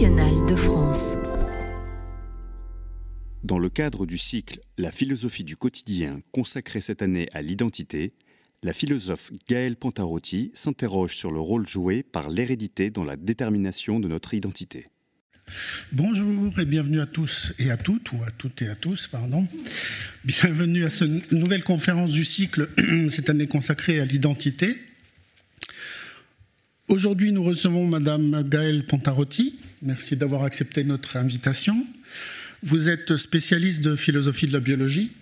nationale de France. Dans le cadre du cycle La philosophie du quotidien consacré cette année à l'identité, la philosophe Gaëlle Pantarotti s'interroge sur le rôle joué par l'hérédité dans la détermination de notre identité. Bonjour et bienvenue à tous et à toutes, ou à toutes et à tous, pardon. Bienvenue à cette nouvelle conférence du cycle, cette année consacrée à l'identité. Aujourd'hui, nous recevons Madame Gaëlle Pontarotti. Merci d'avoir accepté notre invitation. Vous êtes spécialiste de philosophie de la biologie,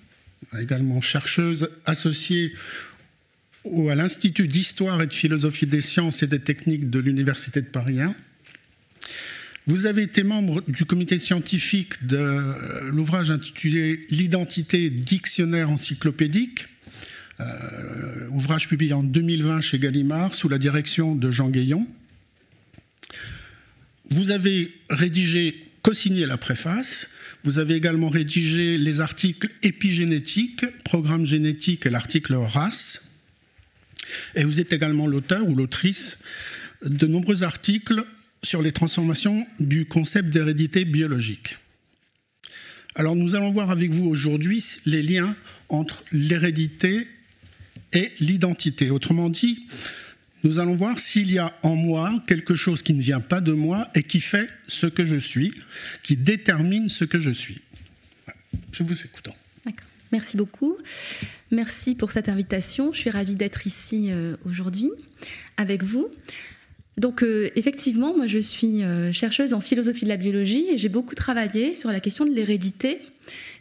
également chercheuse associée à l'Institut d'histoire et de philosophie des sciences et des techniques de l'Université de Paris 1. Vous avez été membre du comité scientifique de l'ouvrage intitulé L'identité dictionnaire encyclopédique, euh, ouvrage publié en 2020 chez Gallimard sous la direction de Jean Guéillon. Vous avez rédigé, co-signé la préface, vous avez également rédigé les articles épigénétiques, programme génétique et l'article race. Et vous êtes également l'auteur ou l'autrice de nombreux articles sur les transformations du concept d'hérédité biologique. Alors nous allons voir avec vous aujourd'hui les liens entre l'hérédité et l'identité. Autrement dit, nous allons voir s'il y a en moi quelque chose qui ne vient pas de moi et qui fait ce que je suis, qui détermine ce que je suis. Je vous écoute. Merci beaucoup. Merci pour cette invitation. Je suis ravie d'être ici euh, aujourd'hui avec vous. Donc euh, effectivement, moi je suis euh, chercheuse en philosophie de la biologie et j'ai beaucoup travaillé sur la question de l'hérédité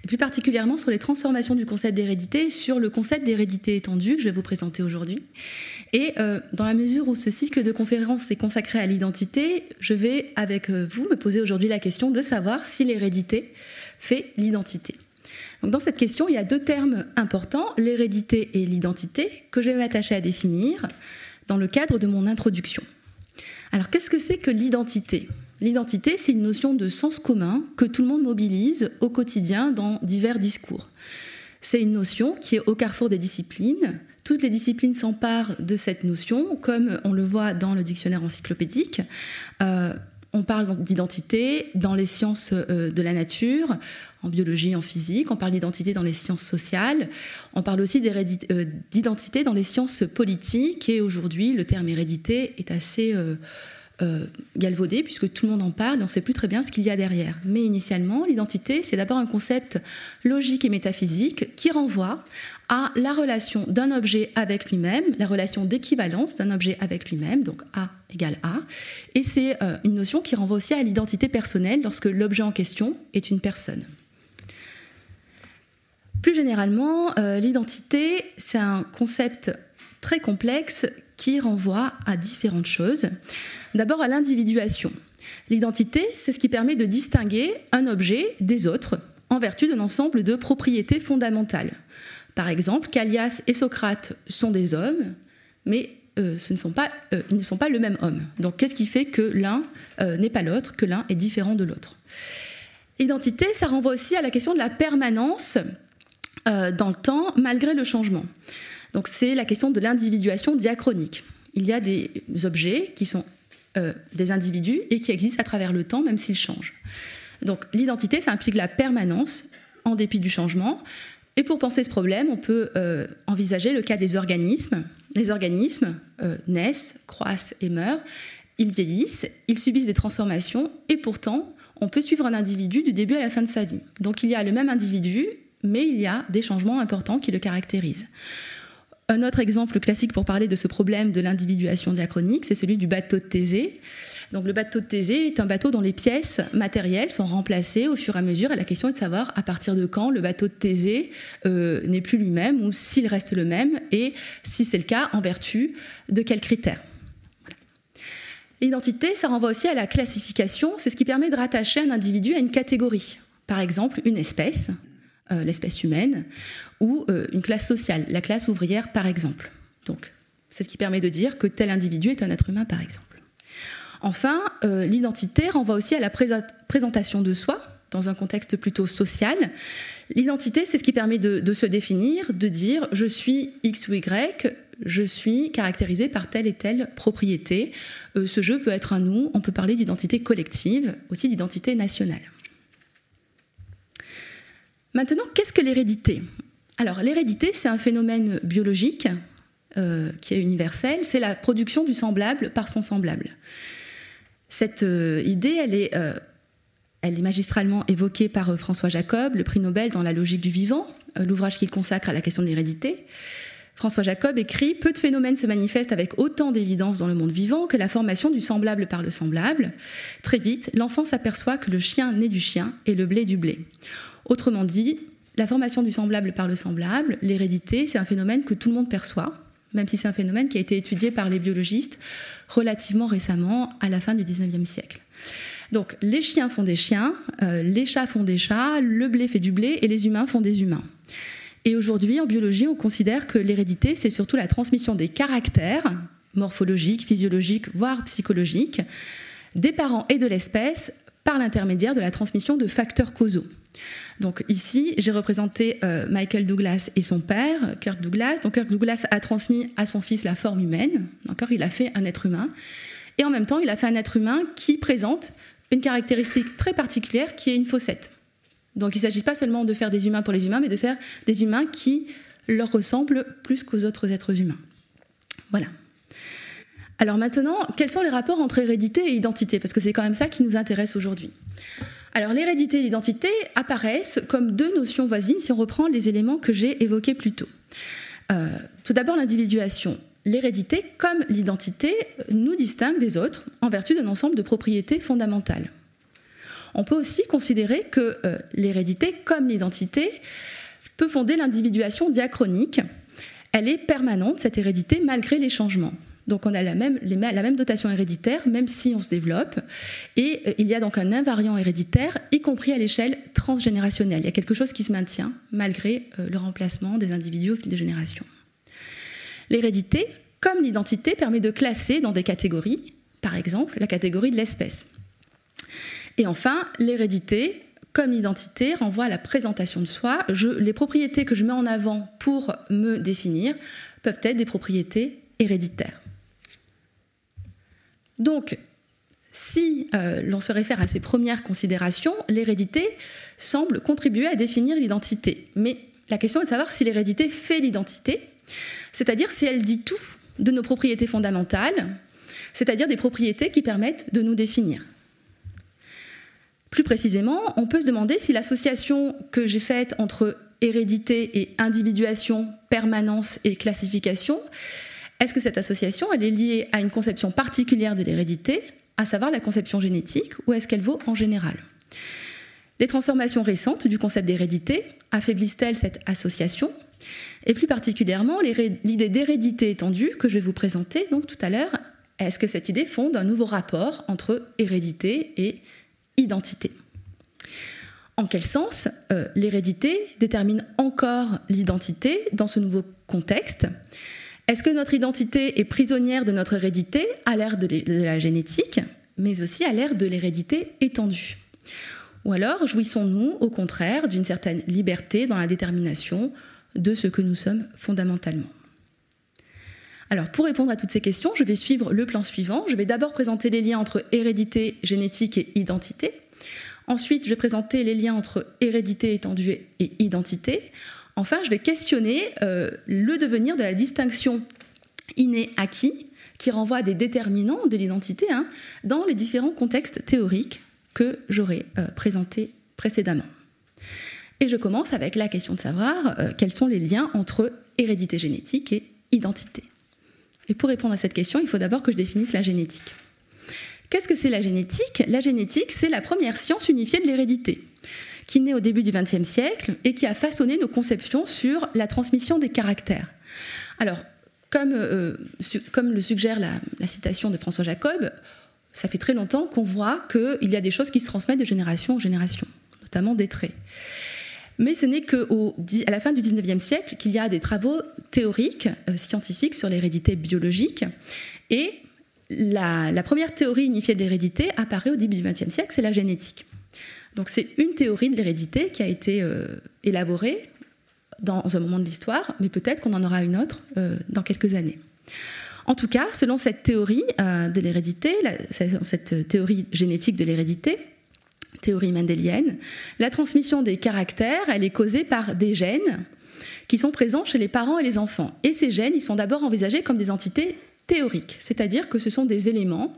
et plus particulièrement sur les transformations du concept d'hérédité, sur le concept d'hérédité étendue que je vais vous présenter aujourd'hui. Et euh, dans la mesure où ce cycle de conférences est consacré à l'identité, je vais avec euh, vous me poser aujourd'hui la question de savoir si l'hérédité fait l'identité. Dans cette question, il y a deux termes importants, l'hérédité et l'identité, que je vais m'attacher à définir dans le cadre de mon introduction. Alors qu'est-ce que c'est que l'identité? L'identité, c'est une notion de sens commun que tout le monde mobilise au quotidien dans divers discours. C'est une notion qui est au carrefour des disciplines. Toutes les disciplines s'emparent de cette notion, comme on le voit dans le dictionnaire encyclopédique. Euh, on parle d'identité dans les sciences euh, de la nature, en biologie, en physique. On parle d'identité dans les sciences sociales. On parle aussi euh, d'identité dans les sciences politiques. Et aujourd'hui, le terme hérédité est assez galvaudé, puisque tout le monde en parle et on ne sait plus très bien ce qu'il y a derrière. Mais initialement, l'identité, c'est d'abord un concept logique et métaphysique qui renvoie à la relation d'un objet avec lui-même, la relation d'équivalence d'un objet avec lui-même, donc A égale A. Et c'est euh, une notion qui renvoie aussi à l'identité personnelle lorsque l'objet en question est une personne. Plus généralement, euh, l'identité, c'est un concept très complexe qui renvoie à différentes choses. D'abord à l'individuation. L'identité, c'est ce qui permet de distinguer un objet des autres en vertu d'un ensemble de propriétés fondamentales. Par exemple, Callias et Socrate sont des hommes, mais euh, euh, ils ne sont pas le même homme. Donc qu'est-ce qui fait que l'un euh, n'est pas l'autre, que l'un est différent de l'autre? L'identité, ça renvoie aussi à la question de la permanence dans le temps malgré le changement. Donc c'est la question de l'individuation diachronique. Il y a des objets qui sont euh, des individus et qui existent à travers le temps, même s'ils changent. Donc l'identité, ça implique la permanence en dépit du changement. Et pour penser ce problème, on peut euh, envisager le cas des organismes. Les organismes euh, naissent, croissent et meurent. Ils vieillissent, ils subissent des transformations et pourtant, on peut suivre un individu du début à la fin de sa vie. Donc il y a le même individu, mais il y a des changements importants qui le caractérisent. Un autre exemple classique pour parler de ce problème de l'individuation diachronique, c'est celui du bateau de Thésée. Donc le bateau de Thésée est un bateau dont les pièces matérielles sont remplacées au fur et à mesure. Et la question est de savoir à partir de quand le bateau de Thésée euh, n'est plus lui-même ou s'il reste le même et si c'est le cas, en vertu de quels critères. L'identité, ça renvoie aussi à la classification. C'est ce qui permet de rattacher un individu à une catégorie. Par exemple, une espèce, euh, l'espèce humaine, ou euh, une classe sociale, la classe ouvrière par exemple. Donc, c'est ce qui permet de dire que tel individu est un être humain par exemple. Enfin, euh, l'identité renvoie aussi à la présentation de soi dans un contexte plutôt social. L'identité, c'est ce qui permet de, se définir, de dire je suis X ou Y, je suis caractérisé par telle et telle propriété. ce je peut être un nous, on peut parler d'identité collective, aussi d'identité nationale. Maintenant, qu'est-ce que l'hérédité? Alors, l'hérédité, c'est un phénomène biologique euh, qui est universel, c'est la production du semblable par son semblable. Cette euh, idée, euh, elle est magistralement évoquée par François Jacob, le prix Nobel dans la logique du vivant, l'ouvrage qu'il consacre à la question de l'hérédité. François Jacob écrit Peu de phénomènes se manifestent avec autant d'évidence dans le monde vivant que la formation du semblable par le semblable. Très vite, l'enfant s'aperçoit que le chien naît du chien et le blé du blé. Autrement dit, la formation du semblable par le semblable, l'hérédité, c'est un phénomène que tout le monde perçoit, même si c'est un phénomène qui a été étudié par les biologistes relativement récemment, à la fin du 19e siècle. Donc les chiens font des chiens, euh, les chats font des chats, le blé fait du blé et les humains font des humains. Et aujourd'hui, en biologie, on considère que l'hérédité, c'est surtout la transmission des caractères morphologiques, physiologiques, voire psychologiques, des parents et de l'espèce par l'intermédiaire de la transmission de facteurs causaux. Donc ici, j'ai représenté euh, Michael Douglas et son père, Kirk Douglas. Donc Kirk Douglas a transmis à son fils la forme humaine. Encore, il a fait un être humain. Et en même temps, il a fait un être humain qui présente une caractéristique très particulière qui est une faussette. Donc il ne s'agit pas seulement de faire des humains pour les humains, mais de faire des humains qui leur ressemblent plus qu'aux autres êtres humains. Voilà. Alors maintenant, quels sont les rapports entre hérédité et identité? Parce que c'est quand même ça qui nous intéresse aujourd'hui. Alors l'hérédité et l'identité apparaissent comme deux notions voisines si on reprend les éléments que j'ai évoqués plus tôt. Euh, tout d'abord l'individuation. L'hérédité, comme l'identité, nous distingue des autres en vertu d'un ensemble de propriétés fondamentales. On peut aussi considérer que euh, l'hérédité, comme l'identité, peut fonder l'individuation diachronique. Elle est permanente, cette hérédité, malgré les changements. Donc on a la même, dotation héréditaire, même si on se développe. Et euh, il y a donc un invariant héréditaire, y compris à l'échelle transgénérationnelle. Il y a quelque chose qui se maintient malgré euh, le remplacement des individus au fil des générations. L'hérédité, comme l'identité, permet de classer dans des catégories, par exemple la catégorie de l'espèce. Et enfin, l'hérédité, comme l'identité, renvoie à la présentation de soi. les propriétés que je mets en avant pour me définir peuvent être des propriétés héréditaires. Donc, si euh, l'on se réfère à ces premières considérations, l'hérédité semble contribuer à définir l'identité. Mais la question est de savoir si l'hérédité fait l'identité, c'est-à-dire si elle dit tout de nos propriétés fondamentales, c'est-à-dire des propriétés qui permettent de nous définir. Plus précisément, on peut se demander si l'association que j'ai faite entre hérédité et individuation, permanence et classification est-ce que cette association, est liée à une conception particulière de l'hérédité, à savoir la conception génétique, ou est-ce qu'elle vaut en général? Les transformations récentes du concept d'hérédité affaiblissent-elles cette association? Et plus particulièrement, l'idée d'hérédité étendue que je vais vous présenter donc tout à l'heure, est-ce que cette idée fonde un nouveau rapport entre hérédité et identité. En quel sens euh, l'hérédité détermine encore l'identité dans ce nouveau contexte? Est-ce que notre identité est prisonnière de notre hérédité à l'ère de, la génétique, mais aussi à l'ère de l'hérédité étendue? Ou alors jouissons-nous, au contraire, d'une certaine liberté dans la détermination de ce que nous sommes fondamentalement? Alors, pour répondre à toutes ces questions, je vais suivre le plan suivant. Je vais d'abord présenter les liens entre hérédité, génétique et identité. Ensuite, je vais présenter les liens entre hérédité étendue et identité. Enfin, je vais questionner euh, le devenir de la distinction inné-acquis qui renvoie à des déterminants de l'identité hein, dans les différents contextes théoriques que j'aurais euh, présentés précédemment. Et je commence avec la question de savoir euh, quels sont les liens entre hérédité génétique et identité. Et pour répondre à cette question, il faut d'abord que je définisse la génétique. Qu'est-ce que c'est la génétique? La génétique, c'est la première science unifiée de l'hérédité qui naît au début du XXe siècle et qui a façonné nos conceptions sur la transmission des caractères. Alors, comme, euh, le suggère la, citation de François Jacob, ça fait très longtemps qu'on voit qu'il y a des choses qui se transmettent de génération en génération, notamment des traits. Mais ce n'est qu'à la fin du XIXe siècle qu'il y a des travaux théoriques, euh, scientifiques sur l'hérédité biologique. Et la, première théorie unifiée de l'hérédité apparaît au début du XXe siècle, c'est la génétique. Donc c'est une théorie de l'hérédité qui a été euh, élaborée dans un moment de l'histoire, mais peut-être qu'on en aura une autre dans quelques années. En tout cas, selon cette théorie de l'hérédité, cette théorie génétique de l'hérédité, théorie mendélienne, la transmission des caractères, elle est causée par des gènes qui sont présents chez les parents et les enfants. Et ces gènes, ils sont d'abord envisagés comme des entités théoriques, c'est-à-dire que ce sont des éléments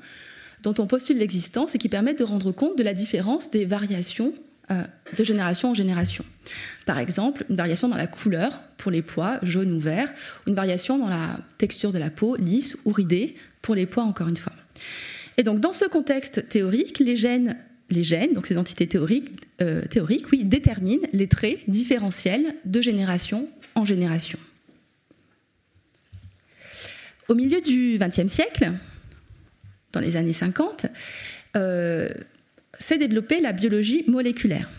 dont on postule l'existence et qui permettent de rendre compte de la différence des variations euh, de génération en génération. Par exemple, une variation dans la couleur pour les pois, jaune ou vert, ou une variation dans la texture de la peau, lisse ou ridée, pour les pois encore une fois. Et donc dans ce contexte théorique, les gènes les gènes, donc ces entités théoriques, euh, théoriques oui, déterminent les traits différentiels de génération en génération. Au milieu du XXe siècle, dans les années 50, euh, s'est développée la biologie moléculaire.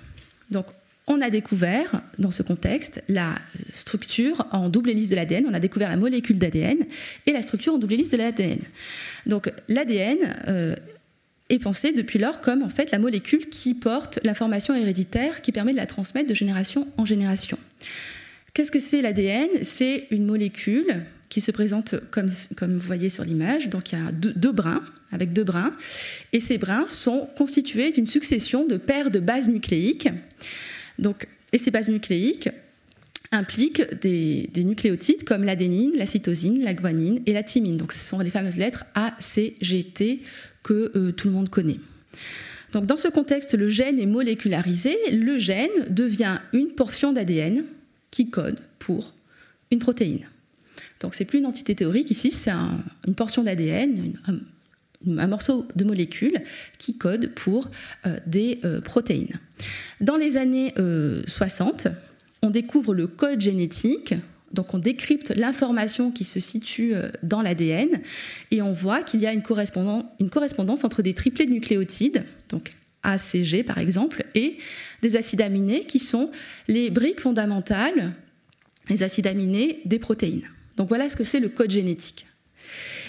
Donc, on a découvert, dans ce contexte, la structure en double hélice de l'ADN. On a découvert la molécule d'ADN et la structure en double hélice de l'ADN. Donc, l'ADN euh, est pensé depuis lors comme en fait la molécule qui porte l'information héréditaire qui permet de la transmettre de génération en génération. Qu'est-ce que c'est l'ADN C'est une molécule qui se présente comme, comme vous voyez sur l'image. Donc il y a deux, brins, avec deux brins. Et ces brins sont constitués d'une succession de paires de bases nucléiques. Donc, et ces bases nucléiques impliquent des, des nucléotides comme l'adénine, la cytosine, la guanine et la thymine. Donc ce sont les fameuses lettres A, C, G, T que euh, tout le monde connaît. Donc dans ce contexte, le gène est molécularisé. Le gène devient une portion d'ADN qui code pour une protéine. Donc c'est plus une entité théorique ici, c'est une portion d'ADN, un, morceau de molécule qui code pour euh, des euh, protéines. Dans les années 60, on découvre le code génétique donc on décrypte l'information qui se situe euh, dans l'ADN et on voit qu'il y a une correspondance, entre des triplés de nucléotides, donc ACG par exemple, et des acides aminés qui sont les briques fondamentales, les acides aminés des protéines. Donc voilà ce que c'est le code génétique.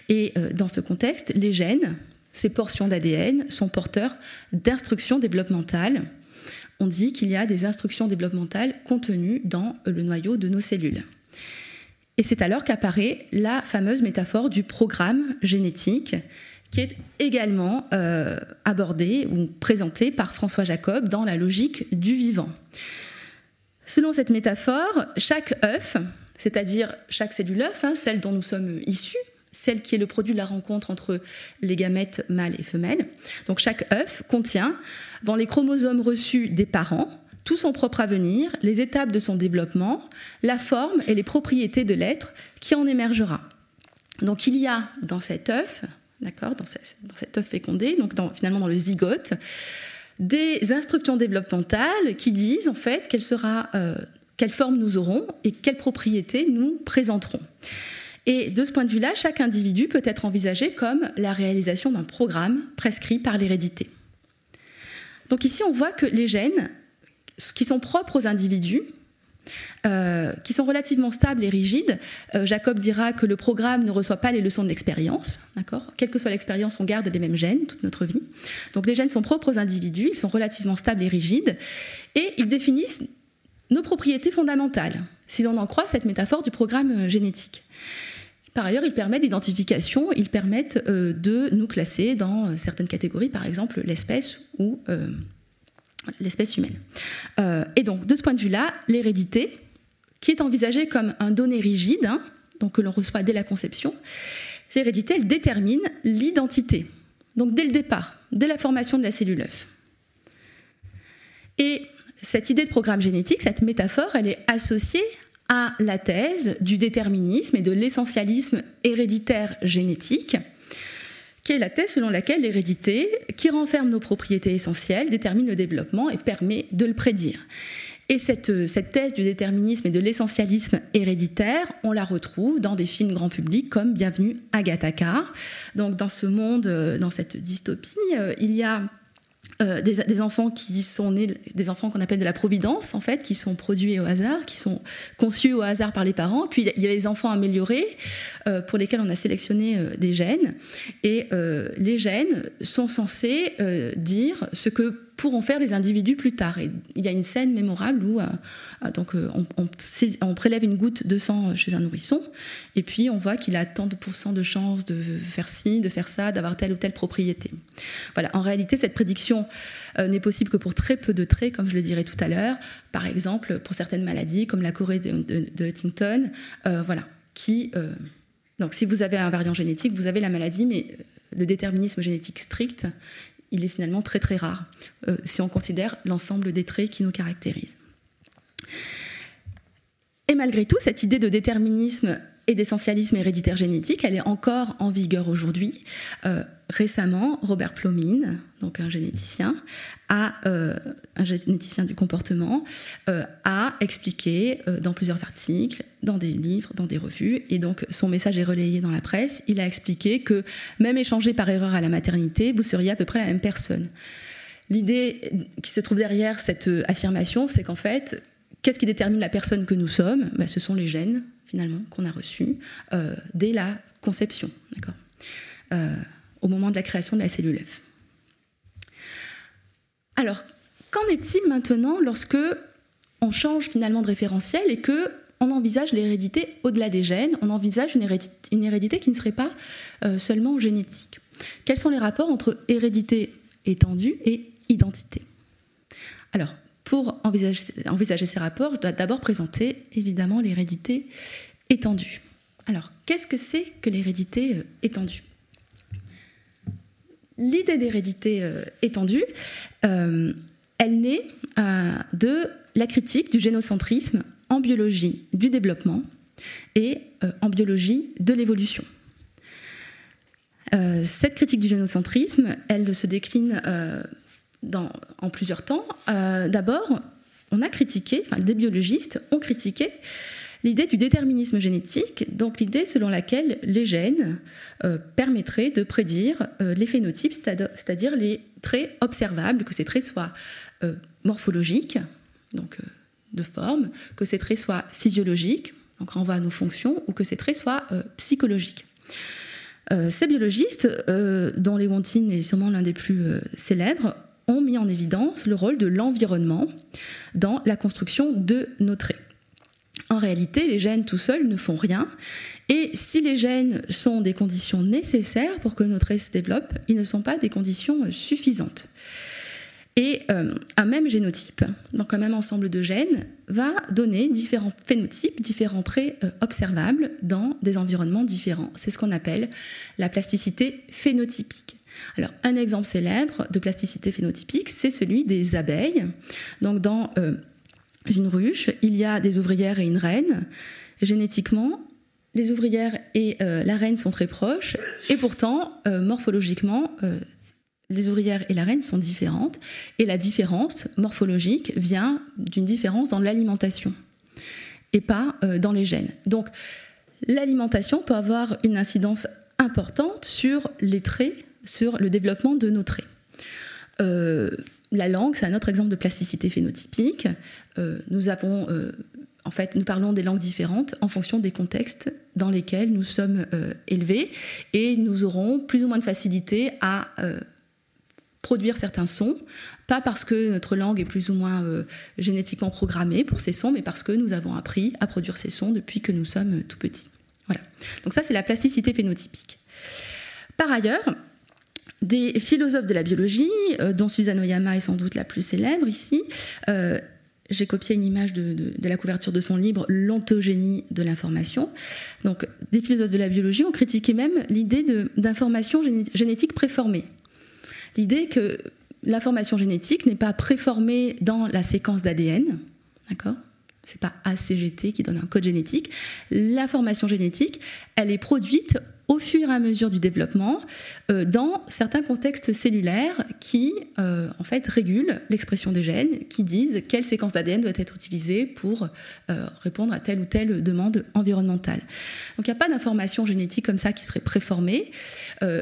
Et euh, dans ce contexte, les gènes, ces portions d'ADN, sont porteurs d'instructions développementales. On dit qu'il y a des instructions développementales contenues dans le noyau de nos cellules. Et c'est alors qu'apparaît la fameuse métaphore du programme génétique, qui est également euh, abordée ou présentée par François Jacob dans la logique du vivant. Selon cette métaphore, chaque œuf, c'est-à-dire chaque cellule œuf, hein, celle dont nous sommes issus, celle qui est le produit de la rencontre entre les gamètes mâles et femelles, donc chaque œuf contient, dans les chromosomes reçus des parents, tout son propre avenir, les étapes de son développement, la forme et les propriétés de l'être qui en émergera. Donc il y a dans cet œuf, d'accord, dans, cet œuf fécondé, donc finalement dans le zygote, des instructions développementales qui disent en fait quelle euh, quelle forme nous aurons et quelles propriétés nous présenterons. Et de ce point de vue-là, chaque individu peut être envisagé comme la réalisation d'un programme prescrit par l'hérédité. Donc ici, on voit que les gènes qui sont propres aux individus, euh, qui sont relativement stables et rigides. Euh, Jacob dira que le programme ne reçoit pas les leçons de l'expérience, Quelle que soit l'expérience, on garde les mêmes gènes toute notre vie. Donc les gènes sont propres aux individus, ils sont relativement stables et rigides, et ils définissent nos propriétés fondamentales, si l'on en croit cette métaphore du programme euh, génétique. Par ailleurs, ils permettent l'identification, ils permettent de nous classer dans certaines catégories, par exemple l'espèce ou l'espèce humaine. Euh, et donc, de ce point de vue-là, l'hérédité, qui est envisagée comme un donné rigide, hein, donc que l'on reçoit dès la conception, l'hérédité, elle détermine l'identité. Donc, dès le départ, dès la formation de la cellule œuf. Et cette idée de programme génétique, cette métaphore, elle est associée à la thèse du déterminisme et de l'essentialisme héréditaire génétique, qui est la thèse selon laquelle l'hérédité, qui renferme nos propriétés essentielles, détermine le développement et permet de le prédire. Et cette, cette thèse du déterminisme et de l'essentialisme héréditaire, on la retrouve dans des films grand public comme Bienvenue à Gattaca. Donc dans ce monde, euh, dans cette dystopie, euh, il y a euh, des, enfants qui sont nés, des enfants qu'on appelle de la providence, en fait, qui sont produits au hasard, qui sont conçus au hasard par les parents. Puis il y a les enfants améliorés, euh, pour lesquels on a sélectionné euh, des gènes. Et les gènes sont censés dire ce que pour faire les individus plus tard. Et il y a une scène mémorable où donc, on, prélève une goutte de sang chez un nourrisson, et puis on voit qu'il a tant de pourcents de chances de faire ci, de faire ça, d'avoir telle ou telle propriété. Voilà, en réalité, cette prédiction n'est possible que pour très peu de traits, comme je le dirai tout à l'heure. Par exemple, pour certaines maladies, comme la Corée de, Huntington, voilà, qui donc si vous avez un variant génétique, vous avez la maladie, mais euh, le déterminisme génétique strict, il est finalement très très rare euh, si on considère l'ensemble des traits qui nous caractérisent. Et malgré tout, cette idée de déterminisme et d'essentialisme héréditaire génétique, elle est encore en vigueur aujourd'hui. Euh, récemment, Robert Plomine, donc un généticien, a, euh, un généticien du comportement, euh, a expliqué dans plusieurs articles, dans des livres, dans des revues, et donc son message est relayé dans la presse. Il a expliqué que même échangé par erreur à la maternité, vous seriez à peu près la même personne. L'idée qui se trouve derrière cette affirmation, c'est qu'en fait, qu'est-ce qui détermine la personne que nous sommes? Ben, Ce sont les gènes finalement, qu'on a reçu euh, dès la conception, d'accord euh, au moment de la création de la cellule F. Alors, qu'en est-il maintenant lorsque on change finalement de référentiel et que on envisage l'hérédité au-delà des gènes, on envisage une hérédité, qui ne serait pas euh, seulement génétique? Quels sont les rapports entre hérédité étendue et identité? Alors, pour envisager, ces rapports, je dois d'abord présenter évidemment l'hérédité étendue. Alors, qu'est-ce que c'est que l'hérédité euh, étendue? L'idée d'hérédité euh, étendue, euh, elle naît de la critique du génocentrisme en biologie du développement et en biologie de l'évolution. cette critique du génocentrisme, elle se décline en plusieurs temps. Euh, d'abord, on a critiqué, enfin des biologistes ont critiqué l'idée du déterminisme génétique, donc l'idée selon laquelle les gènes euh, permettraient de prédire euh, les phénotypes, c'est-à-dire les traits observables, que ces traits soient morphologiques, donc de forme, que ces traits soient physiologiques, donc renvoient à nos fonctions, ou que ces traits soient psychologiques. ces biologistes, dont Lewontin est sûrement l'un des plus célèbres, ont mis en évidence le rôle de l'environnement dans la construction de nos traits. En réalité, les gènes tout seuls ne font rien. Et si les gènes sont des conditions nécessaires pour que nos traits se développent, ils ne sont pas des conditions suffisantes. Et euh, un même génotype, donc un même ensemble de gènes, va donner différents phénotypes, différents traits euh, observables dans des environnements différents. C'est ce qu'on appelle la plasticité phénotypique. Alors, un exemple célèbre de plasticité phénotypique, c'est celui des abeilles. Donc, dans euh, une ruche, il y a des ouvrières et une reine. Génétiquement, les ouvrières et euh, la reine sont très proches, et pourtant, euh, morphologiquement, les ouvrières et la reine sont différentes, et la différence morphologique vient d'une différence dans l'alimentation, et pas dans les gènes. Donc, l'alimentation peut avoir une incidence importante sur les traits sur le développement de nos traits. Euh, la langue, c'est un autre exemple de plasticité phénotypique. Euh, nous avons, euh, en fait, nous parlons des langues différentes en fonction des contextes dans lesquels nous sommes élevés, et nous aurons plus ou moins de facilité à produire certains sons, pas parce que notre langue est plus ou moins génétiquement programmée pour ces sons, mais parce que nous avons appris à produire ces sons depuis que nous sommes tout petits. Voilà. Donc ça, c'est la plasticité phénotypique. Par ailleurs, des philosophes de la biologie, euh, dont Suzanne Oyama est sans doute la plus célèbre ici. Euh, j'ai copié une image de, la couverture de son livre L'ontogénie de l'information. Donc, des philosophes de la biologie ont critiqué même l'idée d'information génétique préformée. L'idée que l'information génétique n'est pas préformée dans la séquence d'ADN, d'accord? C'est pas ACGT qui donne un code génétique. L'information génétique, elle est produite au fur et à mesure du développement euh, dans certains contextes cellulaires qui euh, en fait régulent l'expression des gènes, qui disent quelle séquence d'ADN doit être utilisée pour euh, répondre à telle ou telle demande environnementale. Donc il n'y a pas d'information génétique comme ça qui serait préformée.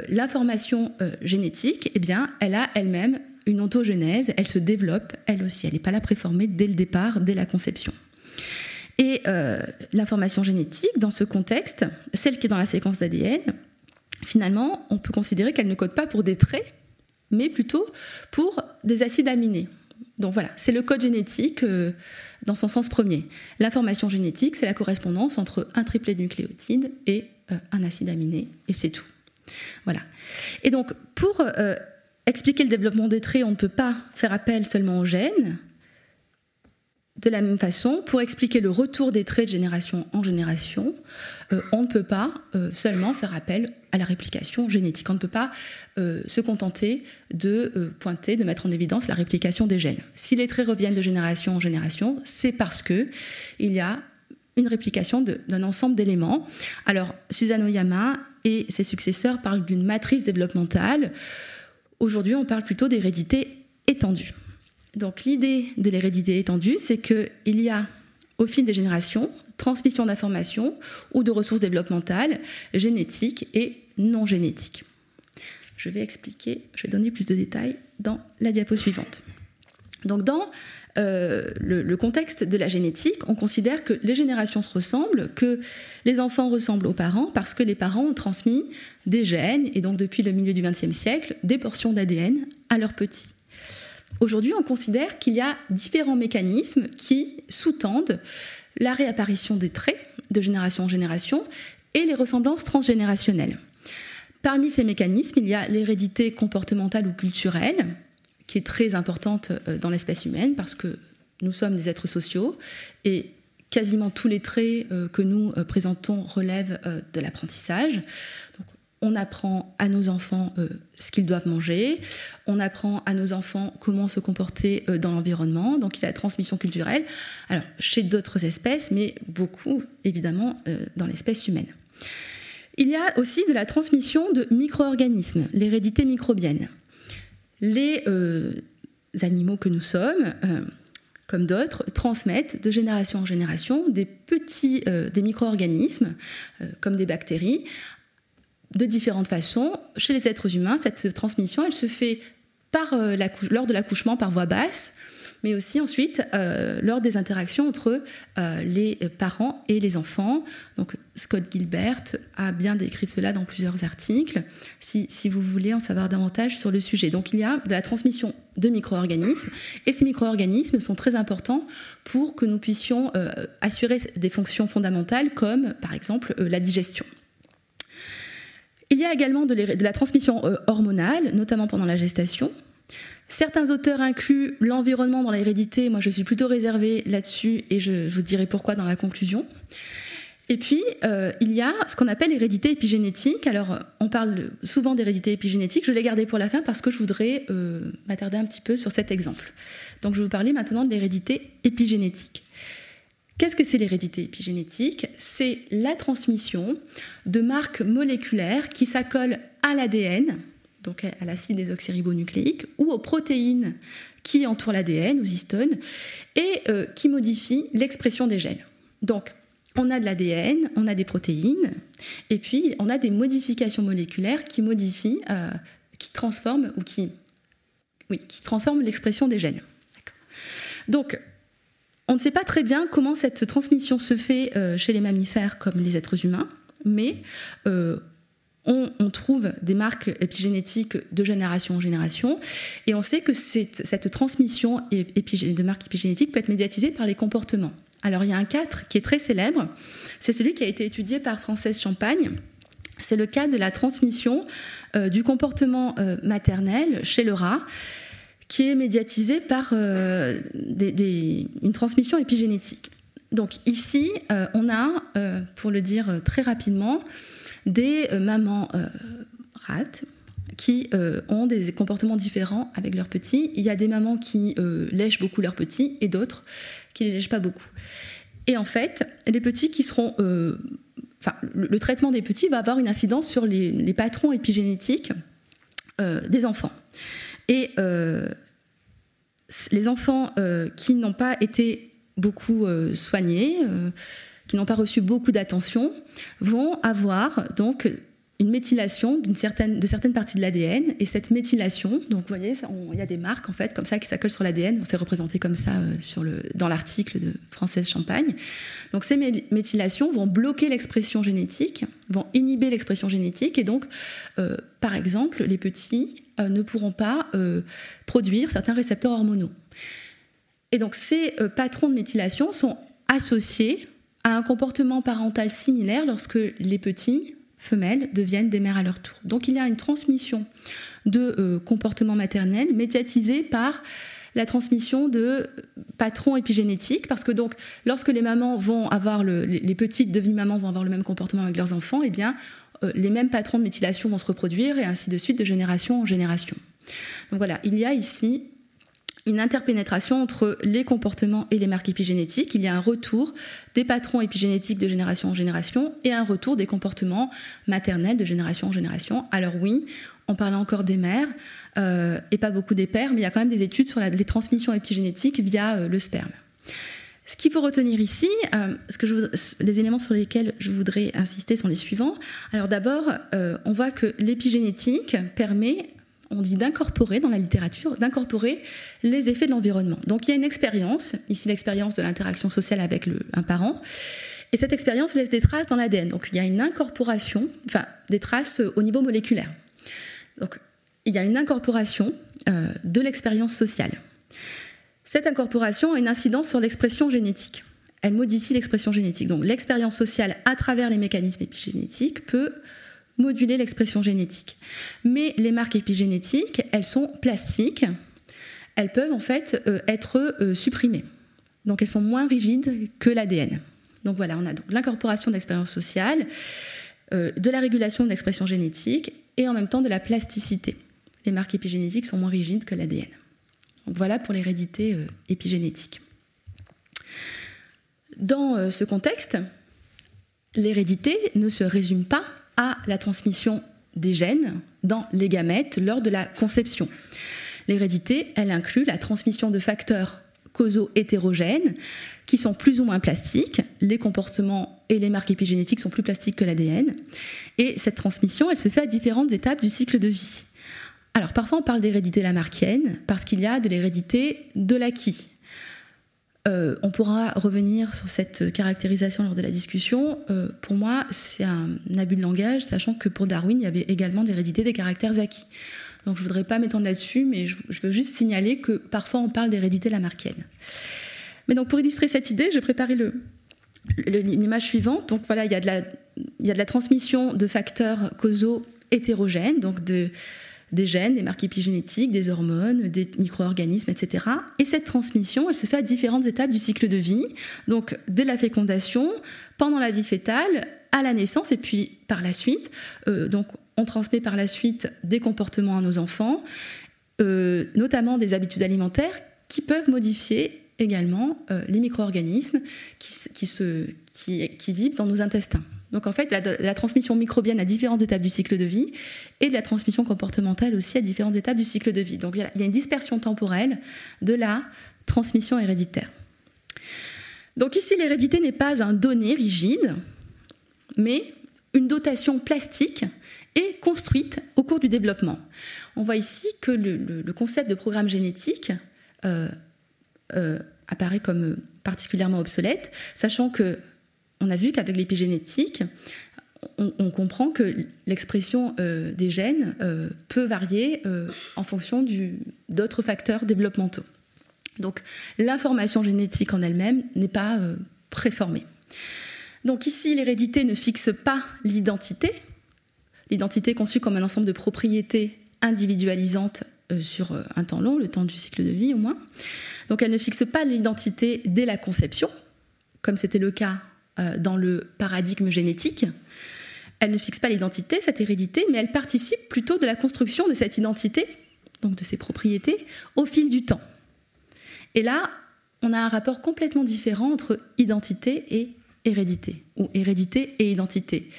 L'information génétique, eh bien, elle a elle-même une ontogénèse, elle se développe elle aussi, elle n'est pas là préformée dès le départ, dès la conception. Et euh, l'information génétique, dans ce contexte, celle qui est dans la séquence d'ADN, finalement, on peut considérer qu'elle ne code pas pour des traits, mais plutôt pour des acides aminés. Donc voilà, c'est le code génétique euh, dans son sens premier. L'information génétique, c'est la correspondance entre un triplet de nucléotides et euh, un acide aminé, et c'est tout. Voilà. Et donc, pour expliquer le développement des traits, on ne peut pas faire appel seulement aux gènes, de la même façon, pour expliquer le retour des traits de génération en génération, euh, on ne peut pas euh, seulement faire appel à la réplication génétique. On ne peut pas euh, se contenter de pointer, de mettre en évidence la réplication des gènes. Si les traits reviennent de génération en génération, c'est parce que il y a une réplication d'un ensemble d'éléments. Alors, Suzanne Oyama et ses successeurs parlent d'une matrice développementale. Aujourd'hui, on parle plutôt d'hérédité étendue. Donc l'idée de l'hérédité étendue, c'est qu'il y a au fil des générations transmission d'informations ou de ressources développementales génétiques et non génétiques. Je vais expliquer, je vais donner plus de détails dans la diapo suivante. Donc dans euh, le, contexte de la génétique, on considère que les générations se ressemblent, que les enfants ressemblent aux parents parce que les parents ont transmis des gènes et donc depuis le milieu du XXe siècle des portions d'ADN à leurs petits. Aujourd'hui, on considère qu'il y a différents mécanismes qui sous-tendent la réapparition des traits de génération en génération et les ressemblances transgénérationnelles. Parmi ces mécanismes, il y a l'hérédité comportementale ou culturelle, qui est très importante euh, dans l'espèce humaine parce que nous sommes des êtres sociaux et quasiment tous les traits euh, que nous euh, présentons relèvent de l'apprentissage on apprend à nos enfants euh, ce qu'ils doivent manger, on apprend à nos enfants comment se comporter euh, dans l'environnement, donc il y a la transmission culturelle, alors chez d'autres espèces, mais beaucoup évidemment euh, dans l'espèce humaine. Il y a aussi de la transmission de micro-organismes, l'hérédité microbienne. Les animaux que nous sommes, comme d'autres, transmettent de génération en génération des petits des micro-organismes, comme des bactéries, de différentes façons. Chez les êtres humains, cette transmission, elle se fait euh, lors de l'accouchement par voie basse, mais aussi ensuite euh, lors des interactions entre euh, les parents et les enfants. Donc Scott Gilbert a bien décrit cela dans plusieurs articles, si, si, vous voulez en savoir davantage sur le sujet. Donc il y a de la transmission de micro-organismes, et ces micro-organismes sont très importants pour que nous puissions assurer des fonctions fondamentales comme par exemple la digestion. Il y a également de, la transmission euh, hormonale, notamment pendant la gestation. Certains auteurs incluent l'environnement dans l'hérédité. Moi, je suis plutôt réservée là-dessus et je vous dirai pourquoi dans la conclusion. Et puis, euh, il y a ce qu'on appelle l'hérédité épigénétique. Alors, on parle souvent d'hérédité épigénétique. Je l'ai gardé pour la fin parce que je voudrais euh, m'attarder un petit peu sur cet exemple. Donc, je vais vous parler maintenant de l'hérédité épigénétique. Qu'est-ce que c'est l'hérédité épigénétique? C'est la transmission de marques moléculaires qui s'accolent à l'ADN, donc à l'acide désoxyribonucléique, ou aux protéines qui entourent l'ADN, aux histones, et euh, qui modifient l'expression des gènes. Donc, on a de l'ADN, on a des protéines, et puis on a des modifications moléculaires qui modifient, euh, qui transforment ou qui, oui, qui transforment l'expression des gènes. Donc, on ne sait pas très bien comment cette transmission se fait euh, chez les mammifères comme les êtres humains, mais euh, on, trouve des marques épigénétiques de génération en génération, et on sait que cette, transmission de marques épigénétiques peut être médiatisée par les comportements. Alors il y a un cas qui est très célèbre, c'est celui qui a été étudié par Frances Champagne. C'est le cas de la transmission euh, du comportement maternel chez le rat qui est médiatisé par euh, une transmission épigénétique. Donc ici, euh, on a, euh, pour le dire très rapidement, des mamans rates qui ont des comportements différents avec leurs petits. Il y a des mamans qui lèchent beaucoup leurs petits et d'autres qui ne les lèchent pas beaucoup. Et en fait, les petits qui seront... Enfin, le, traitement des petits va avoir une incidence sur les patrons épigénétiques des enfants. Et euh, les enfants euh, qui n'ont pas été beaucoup euh, soignés, qui n'ont pas reçu beaucoup d'attention, vont avoir donc une méthylation certaine, de certaines parties de l'ADN. Et cette méthylation, donc vous voyez, il y a des marques en fait comme ça qui s'accolent sur l'ADN. C'est représenté comme ça sur le, dans l'article de Française Champagne. Donc ces méthylations vont bloquer l'expression génétique, vont inhiber l'expression génétique. Et donc, par exemple, les petits ne pourront pas produire certains récepteurs hormonaux. Et donc ces patrons de méthylation sont associés à un comportement parental similaire lorsque les petits femelles deviennent des mères à leur tour. Donc il y a une transmission de euh, comportement maternel médiatisée par la transmission de patrons épigénétiques, parce que donc lorsque les mamans vont avoir le, les petites devenues mamans vont avoir le même comportement avec leurs enfants, eh bien euh, les mêmes patrons de méthylation vont se reproduire et ainsi de suite de génération en génération. Donc voilà, il y a ici une interpénétration entre les comportements et les marques épigénétiques. Il y a un retour des patrons épigénétiques de génération en génération et un retour des comportements maternels de génération en génération. Alors oui, on parle encore des mères euh, et pas beaucoup des pères, mais il y a quand même des études sur les transmissions épigénétiques via euh, le sperme. Ce qu'il faut retenir ici, euh, les éléments sur lesquels je voudrais insister sont les suivants. Alors d'abord, on voit que l'épigénétique permet on dit d'incorporer dans la littérature, d'incorporer les effets de l'environnement. Donc il y a une expérience, ici l'expérience de l'interaction sociale avec un parent, et cette expérience laisse des traces dans l'ADN. Donc il y a une incorporation, enfin des traces au niveau moléculaire. Donc il y a une incorporation euh, de l'expérience sociale. Cette incorporation a une incidence sur l'expression génétique. Elle modifie l'expression génétique. Donc l'expérience sociale à travers les mécanismes épigénétiques peut moduler l'expression génétique. Mais les marques épigénétiques, elles sont plastiques, elles peuvent en fait euh, être euh, supprimées. Donc elles sont moins rigides que l'ADN. Donc voilà, on a donc l'incorporation de l'expérience sociale, euh, de la régulation de l'expression génétique et en même temps de la plasticité. Les marques épigénétiques sont moins rigides que l'ADN. Voilà pour l'hérédité épigénétique. Dans ce contexte, l'hérédité ne se résume pas à la transmission des gènes dans les gamètes lors de la conception. L'hérédité, elle inclut la transmission de facteurs causaux hétérogènes qui sont plus ou moins plastiques. Les comportements et les marques épigénétiques sont plus plastiques que l'ADN. Et cette transmission, elle se fait à différentes étapes du cycle de vie. Alors parfois on parle d'hérédité lamarckienne parce qu'il y a de l'hérédité de l'acquis. Euh, on pourra revenir sur cette caractérisation lors de la discussion. Euh, pour moi, c'est un abus de langage, sachant que pour Darwin, il y avait également l'hérédité des caractères acquis. Donc je ne voudrais pas m'étendre là-dessus, mais je, veux juste signaler que parfois on parle d'hérédité lamarckienne. Mais donc pour illustrer cette idée, j'ai préparé l'image suivante. Donc voilà, de il y a de la transmission de facteurs causaux hétérogènes, donc de des gènes, des marques épigénétiques, des hormones, des micro-organismes, etc. Et cette transmission, elle se fait à différentes étapes du cycle de vie, donc dès la fécondation, pendant la vie fétale, à la naissance et puis par la suite. Euh, donc on transmet par la suite des comportements à nos enfants, euh, notamment des habitudes alimentaires qui peuvent modifier également euh, les micro-organismes qui vivent dans nos intestins. Donc en fait, la, transmission microbienne à différentes étapes du cycle de vie et de la transmission comportementale aussi à différentes étapes du cycle de vie. Donc il y a une dispersion temporelle de la transmission héréditaire. Donc ici, l'hérédité n'est pas un donné rigide, mais une dotation plastique et construite au cours du développement. On voit ici que le, concept de programme génétique euh, euh, apparaît comme particulièrement obsolète, sachant que on a vu qu'avec l'épigénétique, on, comprend que l'expression euh, des gènes euh, peut varier euh, en fonction d'autres facteurs développementaux. Donc l'information génétique en elle-même n'est pas préformée. Donc ici, l'hérédité ne fixe pas l'identité, l'identité conçue comme un ensemble de propriétés individualisantes sur un temps long, le temps du cycle de vie au moins. Donc elle ne fixe pas l'identité dès la conception, comme c'était le cas dans le paradigme génétique. Elle ne fixe pas l'identité, cette hérédité, mais elle participe plutôt de la construction de cette identité, donc de ses propriétés, au fil du temps. Et là, on a un rapport complètement différent entre identité et hérédité, ou hérédité et identité.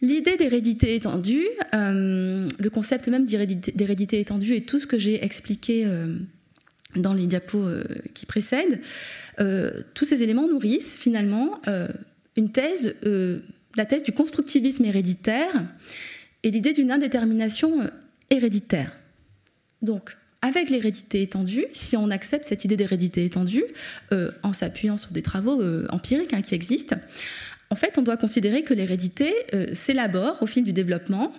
L'idée d'hérédité étendue, euh, le concept même d'hérédité étendue et tout ce que j'ai expliqué euh, dans les diapos qui précèdent, euh, tous ces éléments nourrissent finalement euh, une thèse euh, la thèse du constructivisme héréditaire et l'idée d'une indétermination héréditaire. Donc, avec l'hérédité étendue, si on accepte cette idée d'hérédité étendue, en s'appuyant sur des travaux empiriques hein, qui existent, en fait, on doit considérer que l'hérédité s'élabore au fil du développement,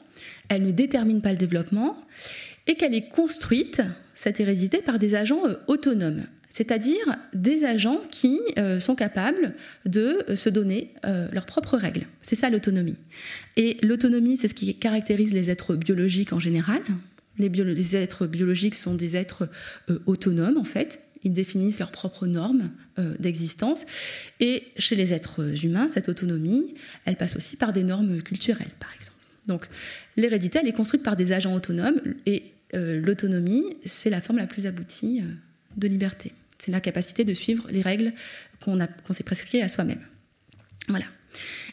elle ne détermine pas le développement, et qu'elle est construite, cette hérédité, par des agents autonomes c'est-à-dire des agents qui euh, sont capables de euh, se donner euh, leurs propres règles. C'est ça l'autonomie. Et l'autonomie, c'est ce qui caractérise les êtres biologiques en général. Les, les êtres biologiques sont des êtres autonomes, en fait. Ils définissent leurs propres normes d'existence. Et chez les êtres humains, cette autonomie, elle passe aussi par des normes culturelles, par exemple. Donc l'hérédité, elle est construite par des agents autonomes et l'autonomie, c'est la forme la plus aboutie de liberté. C'est la capacité de suivre les règles qu'on s'est prescrites à soi-même. Voilà.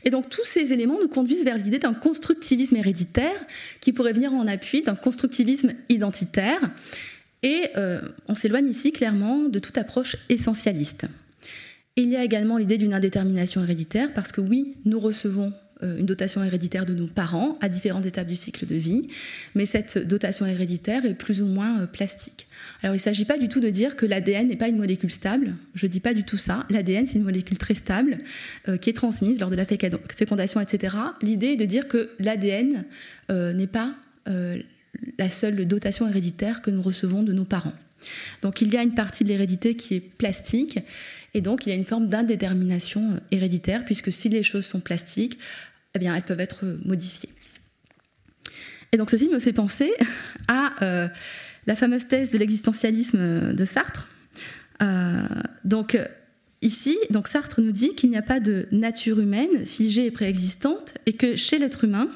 Et donc tous ces éléments nous conduisent vers l'idée d'un constructivisme héréditaire qui pourrait venir en appui d'un constructivisme identitaire. Et euh, on s'éloigne ici clairement de toute approche essentialiste. il y a également l'idée d'une indétermination héréditaire parce que oui, nous recevons euh, une dotation héréditaire de nos parents à différentes étapes du cycle de vie, mais cette dotation héréditaire est plus ou moins euh, plastique. Alors il ne s'agit pas du tout de dire que l'ADN n'est pas une molécule stable, je ne dis pas du tout ça. L'ADN c'est une molécule très stable euh, qui est transmise lors de la fécondation, etc. L'idée est de dire que l'ADN n'est pas la seule dotation héréditaire que nous recevons de nos parents. Donc il y a une partie de l'hérédité qui est plastique et donc il y a une forme d'indétermination héréditaire puisque si les choses sont plastiques, eh bien, elles peuvent être modifiées. Et donc ceci me fait penser à euh, la fameuse thèse de l'existentialisme de Sartre. Euh, donc ici, donc Sartre nous dit qu'il n'y a pas de nature humaine figée et préexistante et que chez l'être humain,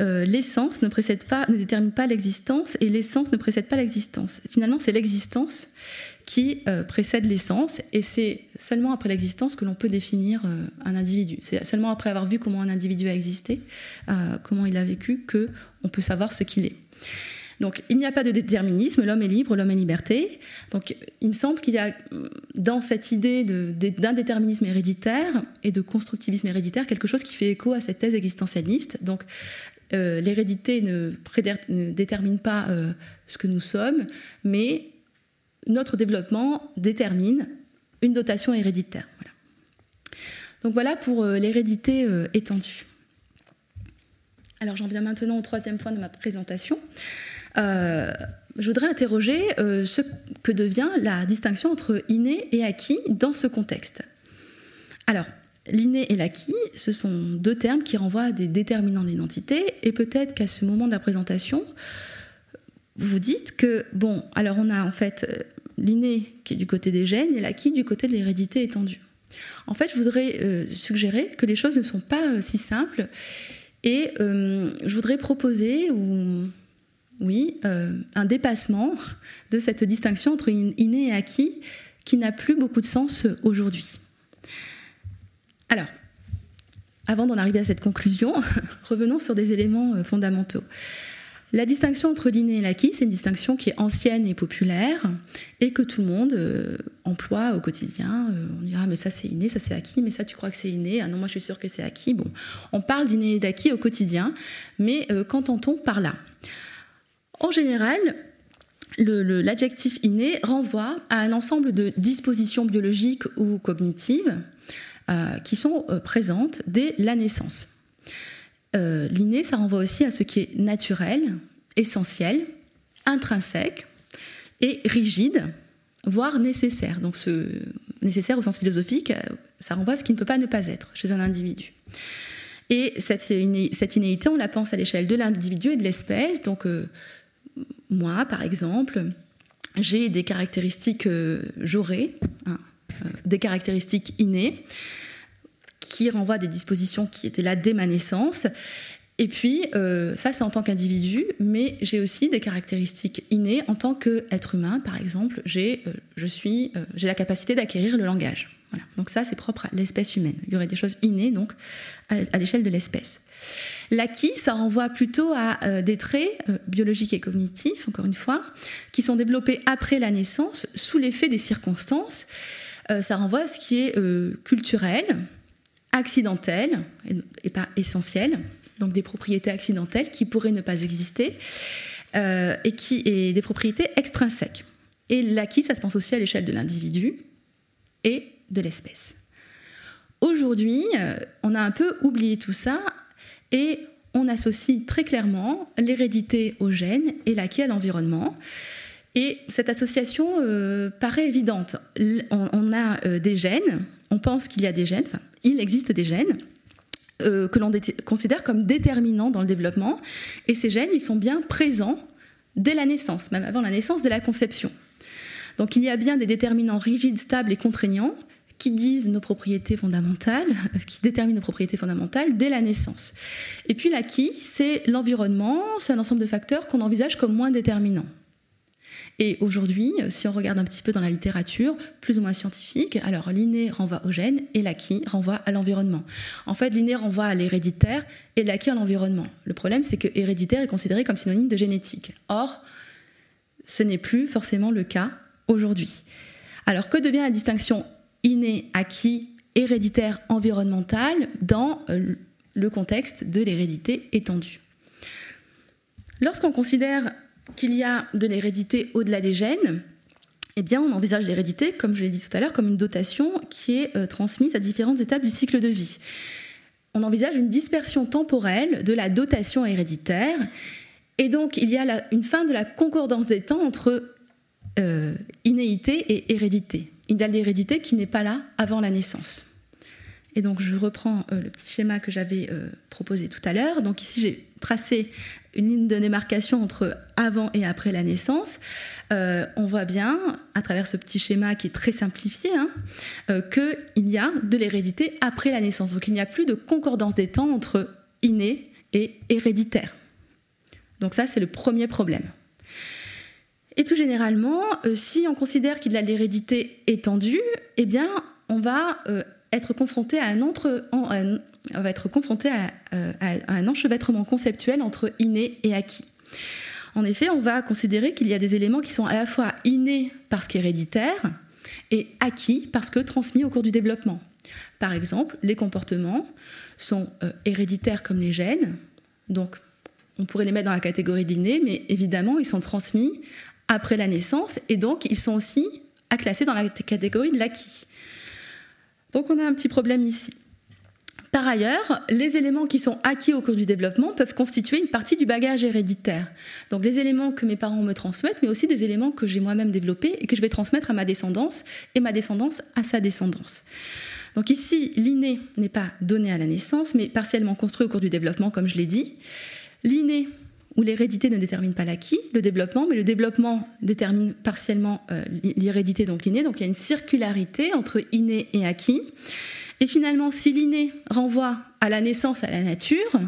euh, l'essence ne précède pas, ne détermine pas l'existence et l'essence ne précède pas l'existence. Finalement, c'est l'existence qui euh, précède l'essence, et c'est seulement après l'existence que l'on peut définir euh, un individu. C'est seulement après avoir vu comment un individu a existé, euh, comment il a vécu, que on peut savoir ce qu'il est. Donc il n'y a pas de déterminisme, l'homme est libre, l'homme est liberté. Donc il me semble qu'il y a dans cette idée d'indéterminisme héréditaire et de constructivisme héréditaire quelque chose qui fait écho à cette thèse existentialiste. Donc l'hérédité ne, détermine pas ce que nous sommes, mais notre développement détermine une dotation héréditaire. Donc voilà pour euh, l'hérédité euh, étendue. Alors j'en viens maintenant au troisième point de ma présentation. Euh, je voudrais interroger ce que devient la distinction entre inné et acquis dans ce contexte. Alors, l'inné et l'acquis, ce sont deux termes qui renvoient à des déterminants de l'identité, et peut-être qu'à ce moment de la présentation, vous dites que, bon, alors on a en fait euh, l'inné qui est du côté des gènes et l'acquis du côté de l'hérédité étendue. En fait, je voudrais euh, suggérer que les choses ne sont pas euh, si simples et je voudrais proposer, ou, oui, un dépassement de cette distinction entre inné et acquis qui n'a plus beaucoup de sens aujourd'hui. Alors, avant d'en arriver à cette conclusion, revenons sur des éléments fondamentaux. La distinction entre l'inné et l'acquis, c'est une distinction qui est ancienne et populaire et que tout le monde euh, emploie au quotidien. Euh, on dira, ah, mais ça c'est inné, ça c'est acquis, mais ça tu crois que c'est inné, ah non, moi je suis sûre que c'est acquis. Bon, on parle d'inné et d'acquis au quotidien, mais euh, qu'entend-on par là? En général, l'adjectif inné renvoie à un ensemble de dispositions biologiques ou cognitives qui sont présentes dès la naissance. Euh, l'inné, ça renvoie aussi à ce qui est naturel, essentiel, intrinsèque et rigide, voire nécessaire. Donc, ce nécessaire au sens philosophique, euh, ça renvoie à ce qui ne peut pas ne pas être chez un individu. Et cette, cette on la pense à l'échelle de l'individu et de l'espèce. Donc, euh, moi, par exemple, j'ai des caractéristiques, j'aurais hein, des caractéristiques innées qui renvoie à des dispositions qui étaient là dès ma naissance. Et puis, euh, ça, c'est en tant qu'individu, mais j'ai aussi des caractéristiques innées en tant qu'être humain. Par exemple, j'ai euh, euh, j'ai la capacité d'acquérir le langage. Voilà. Donc ça, c'est propre à l'espèce humaine. Il y aurait des choses innées, donc, à, l'échelle de l'espèce. L'acquis, ça renvoie plutôt à des traits biologiques et cognitifs, encore une fois, qui sont développés après la naissance, sous l'effet des circonstances. ça renvoie à ce qui est culturel, accidentelles et, pas essentielles, donc des propriétés accidentelles qui pourraient ne pas exister, euh, et, qui, et des propriétés extrinsèques. Et l'acquis, ça se pense aussi à l'échelle de l'individu et de l'espèce. Aujourd'hui, euh, on a un peu oublié tout ça et on associe très clairement l'hérédité au gène et l'acquis à l'environnement. Et cette association euh, paraît évidente. On, a euh, des gènes, on pense qu'il y a des gènes, il existe des gènes que l'on considère comme déterminants dans le développement. Et ces gènes, ils sont bien présents dès la naissance, même avant la naissance, dès la conception. Donc il y a bien des déterminants rigides, stables et contraignants qui disent nos propriétés fondamentales, qui déterminent nos propriétés fondamentales dès la naissance. Et puis l'acquis, c'est l'environnement, c'est un ensemble de facteurs qu'on envisage comme moins déterminants. Et aujourd'hui, si on regarde un petit peu dans la littérature, plus ou moins scientifique, alors l'inné renvoie au gène et l'acquis renvoie à l'environnement. En fait, l'inné renvoie à l'héréditaire et l'acquis à l'environnement. Le problème, c'est que héréditaire est considéré comme synonyme de génétique. Or, ce n'est plus forcément le cas aujourd'hui. Alors, que devient la distinction inné, acquis, héréditaire, environnemental dans euh, le contexte de l'hérédité étendue? Lorsqu'on considère qu'il y a de l'hérédité au-delà des gènes, eh bien, on envisage l'hérédité, comme je l'ai dit tout à l'heure, comme une dotation qui est euh, transmise à différentes étapes du cycle de vie. On envisage une dispersion temporelle de la dotation héréditaire, et donc il y a une fin de la concordance des temps entre euh, innéité et hérédité idéal d'hérédité qui n'est pas là avant la naissance. Et donc je reprends euh, le petit schéma que j'avais euh, proposé tout à l'heure. Donc ici j'ai tracé une ligne de démarcation entre avant et après la naissance. Euh, on voit bien, à travers ce petit schéma qui est très simplifié, hein, qu'il y a de l'hérédité après la naissance. Donc il n'y a plus de concordance des temps entre inné et héréditaire. Donc ça c'est le premier problème. Et plus généralement, si on considère qu'il a l'hérédité étendue, eh bien, on va être confronté à un euh, enchevêtrement conceptuel entre inné et acquis. En effet, on va considérer qu'il y a des éléments qui sont à la fois innés parce qu'héréditaires et acquis parce que transmis au cours du développement. Par exemple, les comportements sont héréditaires comme les gènes, donc on pourrait les mettre dans la catégorie de l'inné, mais évidemment, ils sont transmis après la naissance, et donc ils sont aussi à classer dans la catégorie de l'acquis. Donc on a un petit problème ici. Par ailleurs, les éléments qui sont acquis au cours du développement peuvent constituer une partie du bagage héréditaire. Donc les éléments que mes parents me transmettent, mais aussi des éléments que j'ai moi-même développés et que je vais transmettre à ma descendance et ma descendance à sa descendance. Donc ici, l'inné n'est pas donné à la naissance, mais partiellement construit au cours du développement, comme je l'ai dit. L'inné où l'hérédité ne détermine pas l'acquis, le développement, mais le développement détermine partiellement euh, l'hérédité, donc l'inné. Donc il y a une circularité entre inné et acquis. Et finalement, si l'inné renvoie à la naissance, à la nature,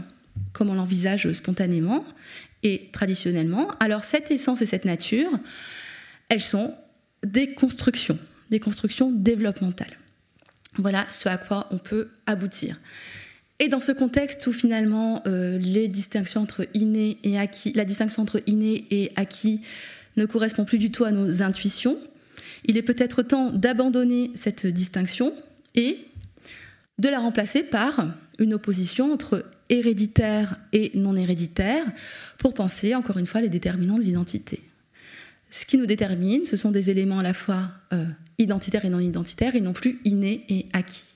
comme on l'envisage spontanément et traditionnellement, alors cette essence et cette nature, elles sont des constructions, des constructions développementales. Voilà ce à quoi on peut aboutir. Et dans ce contexte où finalement euh, la distinction entre inné et acquis ne correspond plus du tout à nos intuitions, il est peut-être temps d'abandonner cette distinction et de la remplacer par une opposition entre héréditaire et non héréditaire pour penser encore une fois les déterminants de l'identité. Ce qui nous détermine, ce sont des éléments à la fois euh, identitaires et non identitaires et non plus innés et acquis.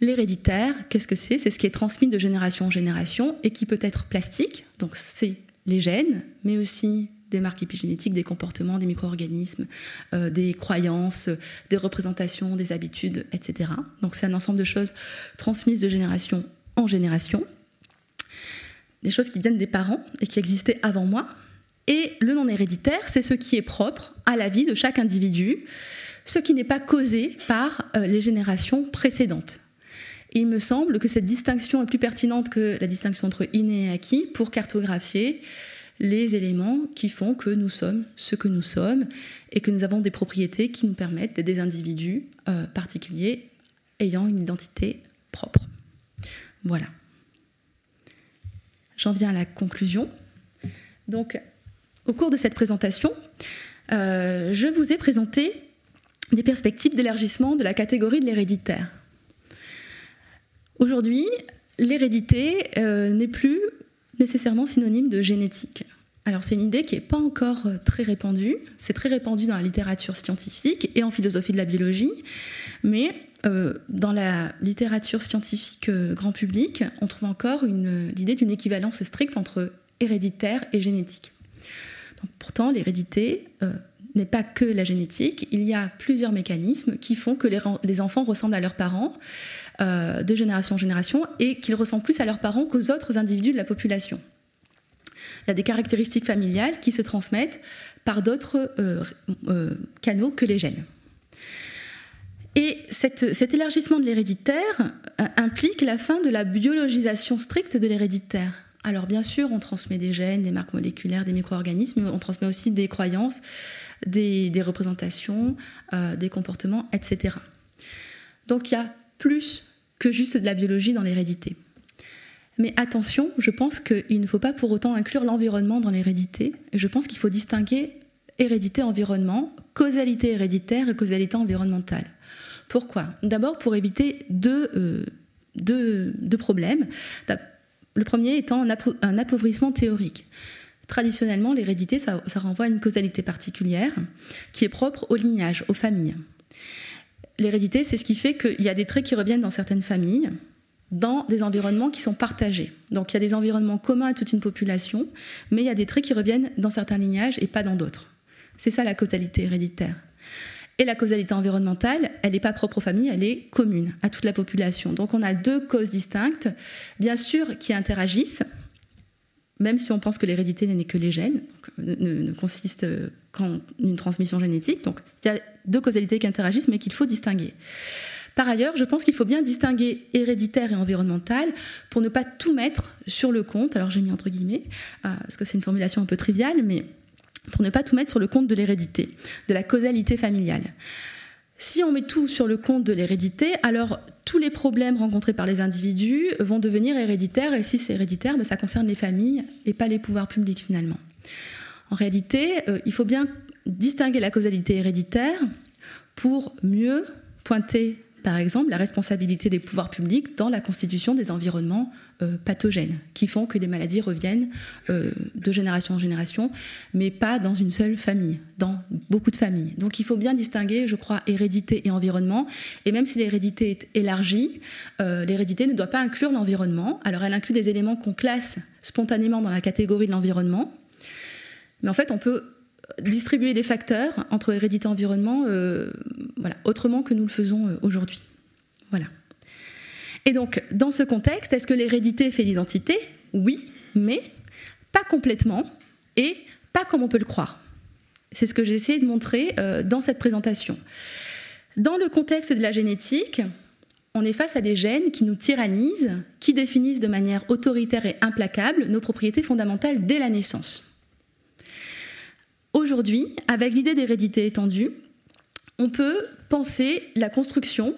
L'héréditaire, qu'est-ce que c'est? C'est ce qui est transmis de génération en génération et qui peut être plastique, donc c'est les gènes, mais aussi des marques épigénétiques, des comportements, des micro-organismes, euh, des croyances, des représentations, des habitudes, etc. Donc c'est un ensemble de choses transmises de génération en génération, des choses qui viennent des parents et qui existaient avant moi. Et le non héréditaire, c'est ce qui est propre à la vie de chaque individu, ce qui n'est pas causé par euh, les générations précédentes il me semble que cette distinction est plus pertinente que la distinction entre inné et acquis pour cartographier les éléments qui font que nous sommes ce que nous sommes et que nous avons des propriétés qui nous permettent d'être des individus euh, particuliers ayant une identité propre. Voilà. J'en viens à la conclusion. Donc, au cours de cette présentation, euh, je vous ai présenté des perspectives d'élargissement de la catégorie de l'héréditaire. Aujourd'hui, l'hérédité n'est plus nécessairement synonyme de génétique. Alors c'est une idée qui n'est pas encore très répandue, c'est très répandu dans la littérature scientifique et en philosophie de la biologie, mais euh, dans la littérature scientifique euh, grand public, on trouve encore l'idée d'une équivalence stricte entre héréditaire et génétique. pourtant, l'hérédité euh, n'est pas que la génétique, il y a plusieurs mécanismes qui font que les, enfants ressemblent à leurs parents de génération en génération et qu'ils ressemblent plus à leurs parents qu'aux autres individus de la population. Il y a des caractéristiques familiales qui se transmettent par d'autres canaux que les gènes. Et cet élargissement de l'héréditaire euh, implique la fin de la biologisation stricte de l'héréditaire. Alors bien sûr, on transmet des gènes, des marques moléculaires, des micro-organismes, mais on transmet aussi des croyances, des, représentations, euh, des comportements, etc. Donc il y a plus que juste de la biologie dans l'hérédité. Mais attention, je pense qu'il ne faut pas pour autant inclure l'environnement dans l'hérédité. Je pense qu'il faut distinguer hérédité-environnement, causalité héréditaire et causalité environnementale. Pourquoi? D'abord pour éviter euh, deux, problèmes. Le premier étant un, appauvrissement théorique. Traditionnellement, l'hérédité, ça, renvoie à une causalité particulière qui est propre au lignage, aux familles. L'hérédité, c'est ce qui fait qu'il y a des traits qui reviennent dans certaines familles, dans des environnements qui sont partagés. Donc il y a des environnements communs à toute une population, mais il y a des traits qui reviennent dans certains lignages et pas dans d'autres. C'est ça la causalité héréditaire. Et la causalité environnementale, elle n'est pas propre aux familles, elle est commune à toute la population. Donc on a deux causes distinctes, bien sûr, qui interagissent, même si on pense que l'hérédité n'est que les gènes, ne, consiste qu'en une transmission génétique. Donc il y a deux causalités qui interagissent, mais qu'il faut distinguer. Par ailleurs, je pense qu'il faut bien distinguer héréditaire et environnemental pour ne pas tout mettre sur le compte. Alors j'ai mis entre guillemets, euh, parce que c'est une formulation un peu triviale, mais pour ne pas tout mettre sur le compte de l'hérédité, de la causalité familiale. Si on met tout sur le compte de l'hérédité, alors tous les problèmes rencontrés par les individus vont devenir héréditaires, et si c'est héréditaire, ben, ça concerne les familles et pas les pouvoirs publics finalement. En réalité, euh, il faut bien distinguer la causalité héréditaire pour mieux pointer par exemple, la responsabilité des pouvoirs publics dans la constitution des environnements euh, pathogènes, qui font que les maladies reviennent euh, de génération en génération, mais pas dans une seule famille, dans beaucoup de familles. Donc il faut bien distinguer, je crois, hérédité et environnement. Et même si l'hérédité est élargie, l'hérédité ne doit pas inclure l'environnement. Alors elle inclut des éléments qu'on classe spontanément dans la catégorie de l'environnement. Mais en fait, on peut distribuer les facteurs entre hérédité et environnement euh, autrement que nous le faisons euh, aujourd'hui. Voilà. Et donc, dans ce contexte, est-ce que l'hérédité fait l'identité? Oui, mais pas complètement et pas comme on peut le croire. C'est ce que j'ai essayé de montrer euh, dans cette présentation. Dans le contexte de la génétique, on est face à des gènes qui nous tyrannisent, qui définissent de manière autoritaire et implacable nos propriétés fondamentales dès la naissance. Aujourd'hui, avec l'idée d'hérédité étendue, on peut penser la construction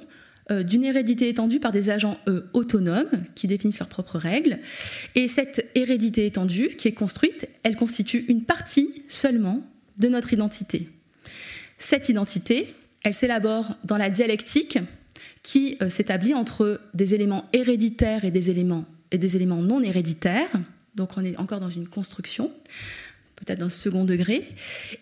euh, d'une hérédité étendue par des agents autonomes qui définissent leurs propres règles. Et cette hérédité étendue qui est construite, elle constitue une partie seulement de notre identité. Cette identité, elle s'élabore dans la dialectique qui euh, s'établit entre des éléments héréditaires et et des éléments non héréditaires. Donc on est encore dans une construction peut-être d'un second degré.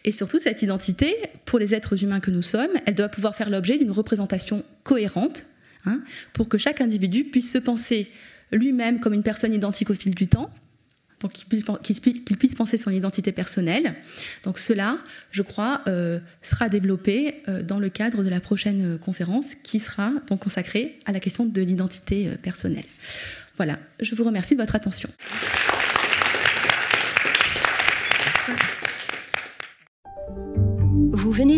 Et surtout, cette identité, pour les êtres humains que nous sommes, elle doit pouvoir faire l'objet d'une représentation cohérente, hein, pour que chaque individu puisse se penser lui-même comme une personne identique au fil du temps, donc qu'il puisse, penser son identité personnelle. Donc cela, je crois, euh, sera développé euh, dans le cadre de la prochaine conférence qui sera donc consacrée à la question de l'identité euh, personnelle. Voilà, je vous remercie de votre attention.